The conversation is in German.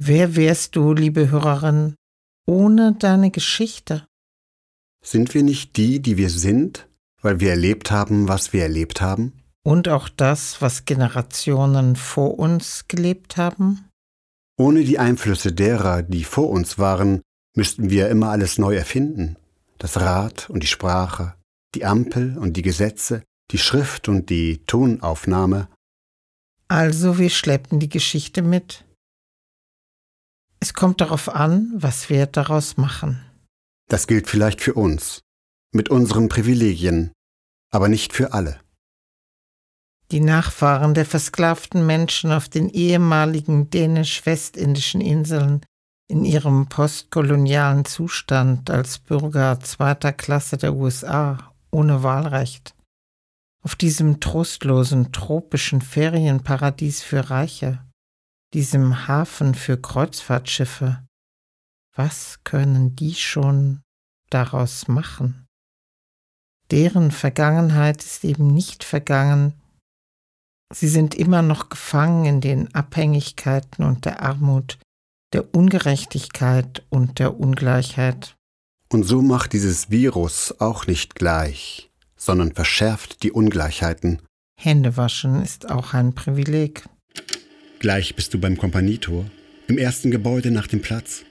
Wer wärst du, liebe Hörerin, ohne deine Geschichte? Sind wir nicht die, die wir sind, weil wir erlebt haben, was wir erlebt haben? Und auch das, was Generationen vor uns gelebt haben? Ohne die Einflüsse derer, die vor uns waren, müssten wir immer alles neu erfinden. Das Rad und die Sprache, die Ampel und die Gesetze, die Schrift und die Tonaufnahme. Also wir schleppen die Geschichte mit. Es kommt darauf an, was wir daraus machen. Das gilt vielleicht für uns, mit unseren Privilegien, aber nicht für alle. Die Nachfahren der versklavten Menschen auf den ehemaligen dänisch-westindischen Inseln in ihrem postkolonialen Zustand als Bürger zweiter Klasse der USA ohne Wahlrecht. Auf diesem trostlosen tropischen Ferienparadies für Reiche, diesem Hafen für Kreuzfahrtschiffe. Was können die schon daraus machen? Deren Vergangenheit ist eben nicht vergangen, Sie sind immer noch gefangen in den Abhängigkeiten und der Armut, der Ungerechtigkeit und der Ungleichheit. Und so macht dieses Virus auch nicht gleich, sondern verschärft die Ungleichheiten. Händewaschen ist auch ein Privileg. Gleich bist du beim Kompanitor, im ersten Gebäude nach dem Platz.